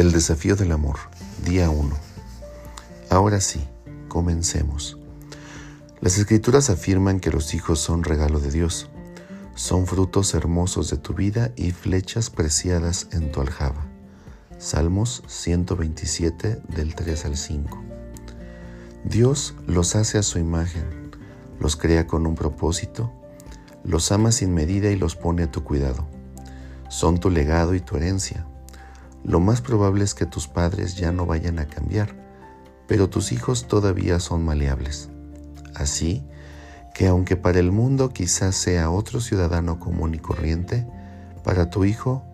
El desafío del amor, día 1. Ahora sí, comencemos. Las escrituras afirman que los hijos son regalo de Dios, son frutos hermosos de tu vida y flechas preciadas en tu aljaba. Salmos 127 del 3 al 5. Dios los hace a su imagen, los crea con un propósito, los ama sin medida y los pone a tu cuidado. Son tu legado y tu herencia lo más probable es que tus padres ya no vayan a cambiar, pero tus hijos todavía son maleables. Así que aunque para el mundo quizás sea otro ciudadano común y corriente, para tu hijo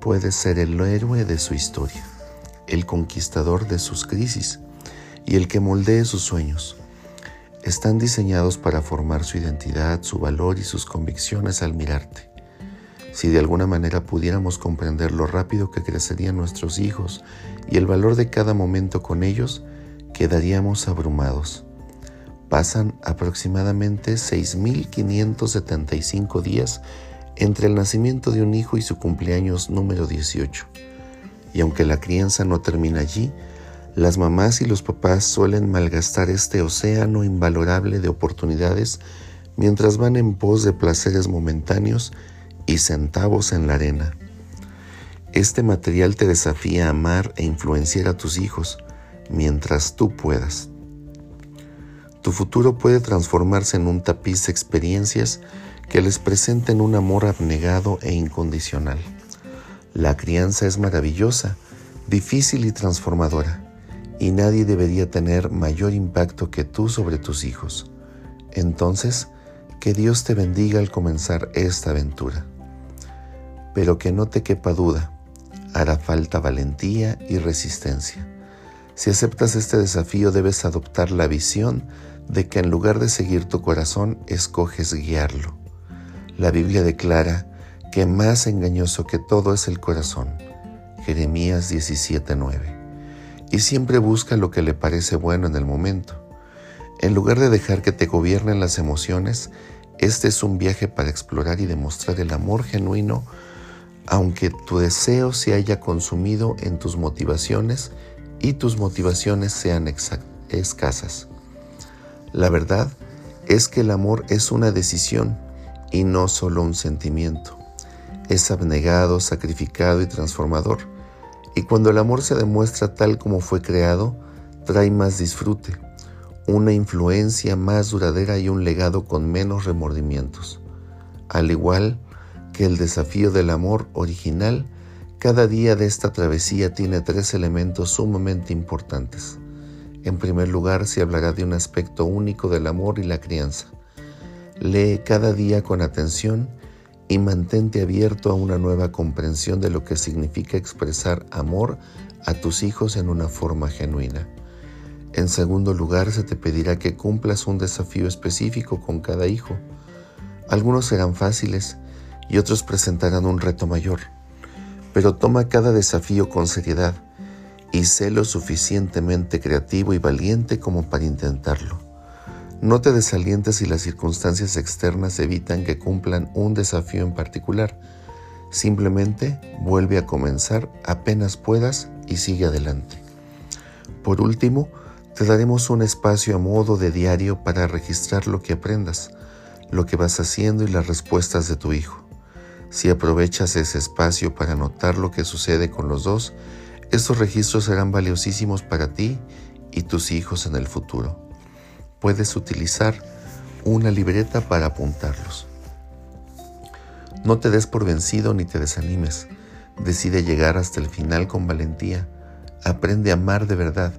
puedes ser el héroe de su historia, el conquistador de sus crisis y el que moldee sus sueños. Están diseñados para formar su identidad, su valor y sus convicciones al mirarte. Si de alguna manera pudiéramos comprender lo rápido que crecerían nuestros hijos y el valor de cada momento con ellos, quedaríamos abrumados. Pasan aproximadamente 6.575 días entre el nacimiento de un hijo y su cumpleaños número 18. Y aunque la crianza no termina allí, las mamás y los papás suelen malgastar este océano invalorable de oportunidades mientras van en pos de placeres momentáneos y centavos en la arena. Este material te desafía a amar e influenciar a tus hijos mientras tú puedas. Tu futuro puede transformarse en un tapiz de experiencias que les presenten un amor abnegado e incondicional. La crianza es maravillosa, difícil y transformadora, y nadie debería tener mayor impacto que tú sobre tus hijos. Entonces, que Dios te bendiga al comenzar esta aventura pero que no te quepa duda, hará falta valentía y resistencia. Si aceptas este desafío debes adoptar la visión de que en lugar de seguir tu corazón, escoges guiarlo. La Biblia declara que más engañoso que todo es el corazón. Jeremías 17:9. Y siempre busca lo que le parece bueno en el momento. En lugar de dejar que te gobiernen las emociones, este es un viaje para explorar y demostrar el amor genuino aunque tu deseo se haya consumido en tus motivaciones y tus motivaciones sean escasas. La verdad es que el amor es una decisión y no solo un sentimiento. Es abnegado, sacrificado y transformador. Y cuando el amor se demuestra tal como fue creado, trae más disfrute, una influencia más duradera y un legado con menos remordimientos. Al igual que el desafío del amor original, cada día de esta travesía tiene tres elementos sumamente importantes. En primer lugar, se hablará de un aspecto único del amor y la crianza. Lee cada día con atención y mantente abierto a una nueva comprensión de lo que significa expresar amor a tus hijos en una forma genuina. En segundo lugar, se te pedirá que cumplas un desafío específico con cada hijo. Algunos serán fáciles y otros presentarán un reto mayor. Pero toma cada desafío con seriedad y sé lo suficientemente creativo y valiente como para intentarlo. No te desalientes si las circunstancias externas evitan que cumplan un desafío en particular. Simplemente vuelve a comenzar apenas puedas y sigue adelante. Por último, te daremos un espacio a modo de diario para registrar lo que aprendas, lo que vas haciendo y las respuestas de tu hijo. Si aprovechas ese espacio para notar lo que sucede con los dos, estos registros serán valiosísimos para ti y tus hijos en el futuro. Puedes utilizar una libreta para apuntarlos. No te des por vencido ni te desanimes. Decide llegar hasta el final con valentía. Aprende a amar de verdad.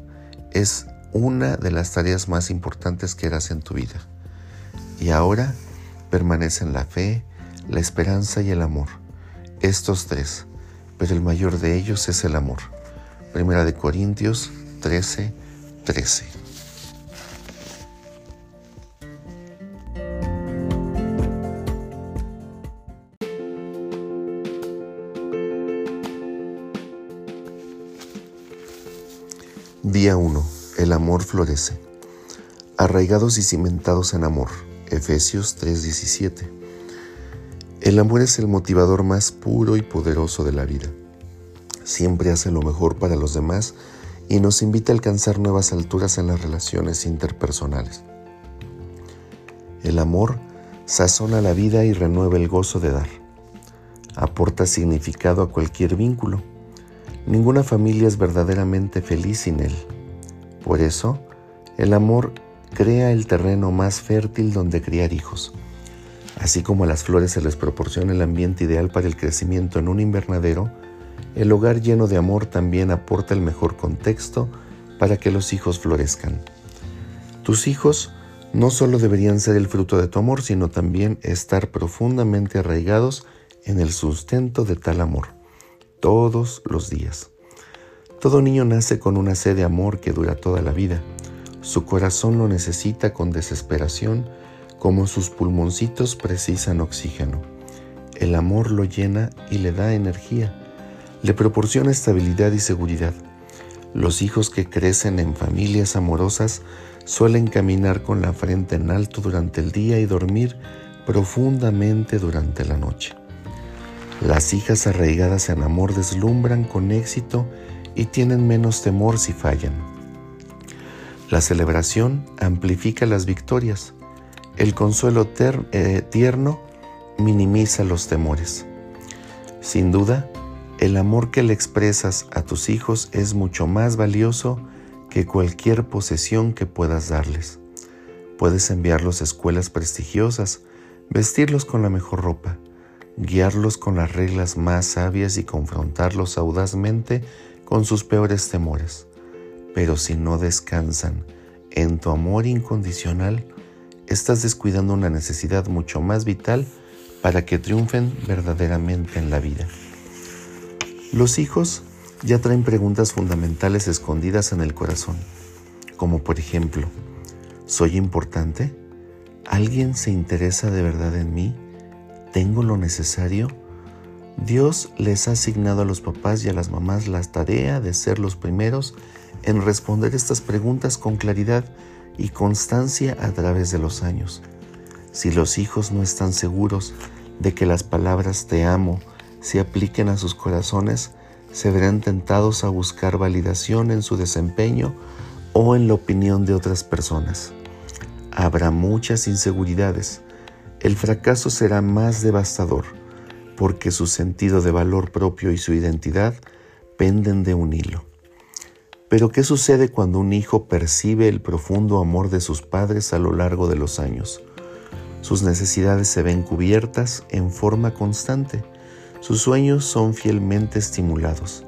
Es una de las tareas más importantes que harás en tu vida. Y ahora permanecen la fe, la esperanza y el amor. Estos tres, pero el mayor de ellos es el amor. Primera de Corintios 13, 13. Día 1. El amor florece. Arraigados y cimentados en amor. Efesios 3:17. El amor es el motivador más puro y poderoso de la vida. Siempre hace lo mejor para los demás y nos invita a alcanzar nuevas alturas en las relaciones interpersonales. El amor sazona la vida y renueva el gozo de dar. Aporta significado a cualquier vínculo. Ninguna familia es verdaderamente feliz sin él. Por eso, el amor crea el terreno más fértil donde criar hijos. Así como a las flores se les proporciona el ambiente ideal para el crecimiento en un invernadero, el hogar lleno de amor también aporta el mejor contexto para que los hijos florezcan. Tus hijos no solo deberían ser el fruto de tu amor, sino también estar profundamente arraigados en el sustento de tal amor, todos los días. Todo niño nace con una sed de amor que dura toda la vida. Su corazón lo necesita con desesperación, como sus pulmoncitos precisan oxígeno. El amor lo llena y le da energía le proporciona estabilidad y seguridad. Los hijos que crecen en familias amorosas suelen caminar con la frente en alto durante el día y dormir profundamente durante la noche. Las hijas arraigadas en amor deslumbran con éxito y tienen menos temor si fallan. La celebración amplifica las victorias. El consuelo eh, tierno minimiza los temores. Sin duda, el amor que le expresas a tus hijos es mucho más valioso que cualquier posesión que puedas darles. Puedes enviarlos a escuelas prestigiosas, vestirlos con la mejor ropa, guiarlos con las reglas más sabias y confrontarlos audazmente con sus peores temores. Pero si no descansan en tu amor incondicional, estás descuidando una necesidad mucho más vital para que triunfen verdaderamente en la vida. Los hijos ya traen preguntas fundamentales escondidas en el corazón, como por ejemplo, ¿soy importante? ¿Alguien se interesa de verdad en mí? ¿Tengo lo necesario? Dios les ha asignado a los papás y a las mamás la tarea de ser los primeros en responder estas preguntas con claridad y constancia a través de los años. Si los hijos no están seguros de que las palabras te amo, se apliquen a sus corazones, se verán tentados a buscar validación en su desempeño o en la opinión de otras personas. Habrá muchas inseguridades. El fracaso será más devastador porque su sentido de valor propio y su identidad penden de un hilo. Pero ¿qué sucede cuando un hijo percibe el profundo amor de sus padres a lo largo de los años? Sus necesidades se ven cubiertas en forma constante sus sueños son fielmente estimulados.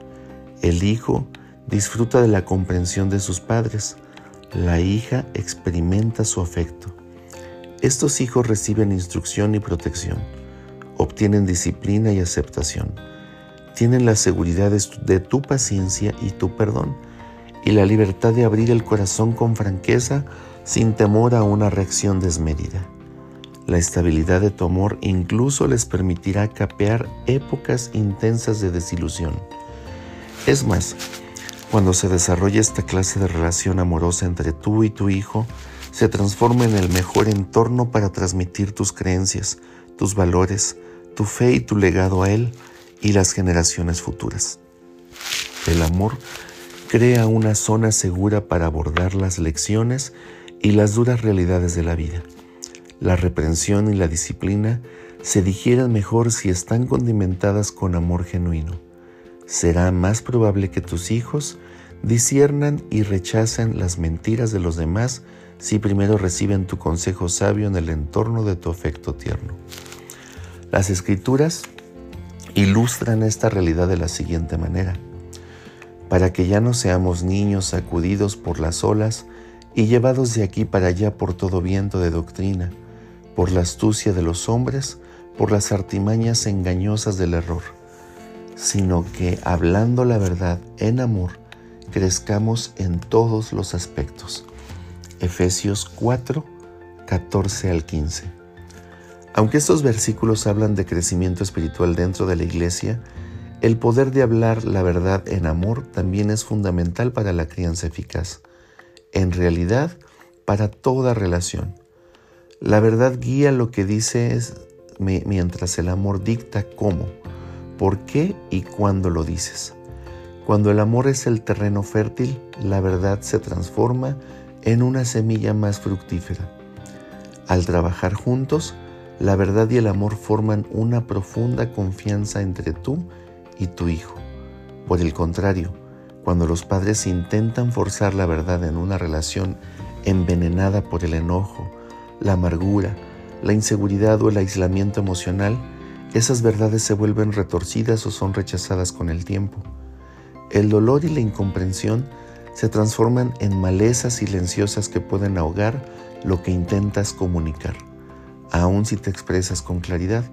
El hijo disfruta de la comprensión de sus padres. La hija experimenta su afecto. Estos hijos reciben instrucción y protección. Obtienen disciplina y aceptación. Tienen la seguridad de tu paciencia y tu perdón y la libertad de abrir el corazón con franqueza sin temor a una reacción desmedida. La estabilidad de tu amor incluso les permitirá capear épocas intensas de desilusión. Es más, cuando se desarrolla esta clase de relación amorosa entre tú y tu hijo, se transforma en el mejor entorno para transmitir tus creencias, tus valores, tu fe y tu legado a él y las generaciones futuras. El amor crea una zona segura para abordar las lecciones y las duras realidades de la vida. La reprensión y la disciplina se digieran mejor si están condimentadas con amor genuino. Será más probable que tus hijos disiernan y rechacen las mentiras de los demás si primero reciben tu consejo sabio en el entorno de tu afecto tierno. Las escrituras ilustran esta realidad de la siguiente manera. Para que ya no seamos niños sacudidos por las olas y llevados de aquí para allá por todo viento de doctrina, por la astucia de los hombres, por las artimañas engañosas del error, sino que hablando la verdad en amor, crezcamos en todos los aspectos. Efesios 4, 14 al 15. Aunque estos versículos hablan de crecimiento espiritual dentro de la iglesia, el poder de hablar la verdad en amor también es fundamental para la crianza eficaz. En realidad, para toda relación. La verdad guía lo que dices mientras el amor dicta cómo, por qué y cuándo lo dices. Cuando el amor es el terreno fértil, la verdad se transforma en una semilla más fructífera. Al trabajar juntos, la verdad y el amor forman una profunda confianza entre tú y tu hijo. Por el contrario, cuando los padres intentan forzar la verdad en una relación envenenada por el enojo, la amargura, la inseguridad o el aislamiento emocional, esas verdades se vuelven retorcidas o son rechazadas con el tiempo. El dolor y la incomprensión se transforman en malezas silenciosas que pueden ahogar lo que intentas comunicar. Aun si te expresas con claridad,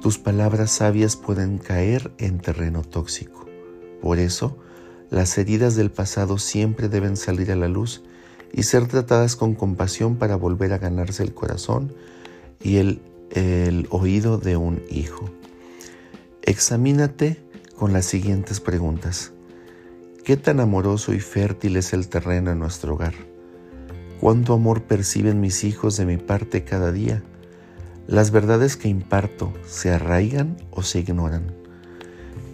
tus palabras sabias pueden caer en terreno tóxico. Por eso, las heridas del pasado siempre deben salir a la luz y ser tratadas con compasión para volver a ganarse el corazón y el, oído de un hijo. Examínate con las siguientes preguntas. ¿Qué tan amoroso y fértil es el terreno en nuestro hogar? ¿Cuánto amor perciben mis hijos de mi parte cada día? ¿Las verdades que imparto se arraigan o se ignoran?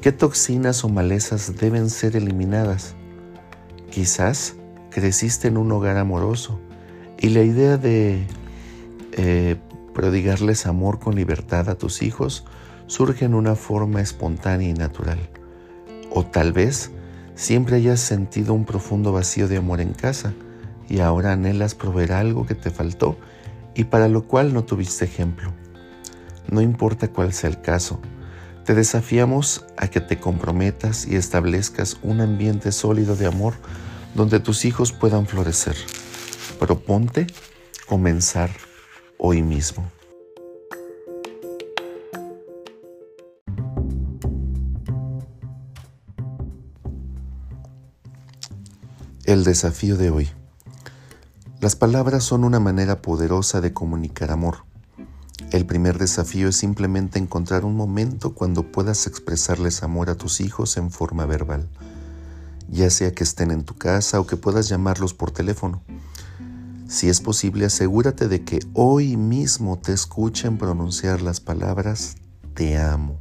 ¿Qué toxinas o malezas deben ser eliminadas? Quizás creciste en un hogar amoroso y la idea de eh, prodigarles amor con libertad a tus hijos surge en una forma espontánea y natural. O tal vez siempre hayas sentido un profundo vacío de amor en casa y ahora anhelas proveer algo que te faltó y para lo cual no tuviste ejemplo. No importa cuál sea el caso, te desafiamos a que te comprometas y establezcas un ambiente sólido de amor donde tus hijos puedan florecer. Proponte comenzar hoy mismo. El desafío de hoy. Las palabras son una manera poderosa de comunicar amor. El primer desafío es simplemente encontrar un momento cuando puedas expresarles amor a tus hijos en forma verbal ya sea que estén en tu casa o que puedas llamarlos por teléfono. Si es posible, asegúrate de que hoy mismo te escuchen pronunciar las palabras te amo.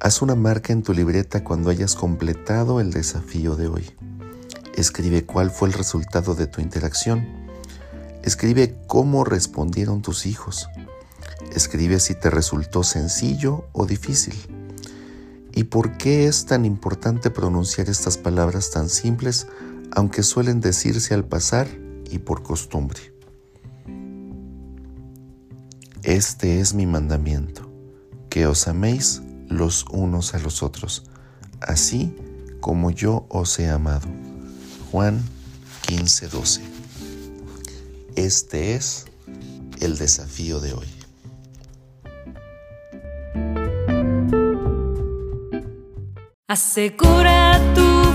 Haz una marca en tu libreta cuando hayas completado el desafío de hoy. Escribe cuál fue el resultado de tu interacción. Escribe cómo respondieron tus hijos. Escribe si te resultó sencillo o difícil. ¿Y por qué es tan importante pronunciar estas palabras tan simples, aunque suelen decirse al pasar y por costumbre? Este es mi mandamiento, que os améis los unos a los otros, así como yo os he amado. Juan 15:12. Este es el desafío de hoy. Asegura tu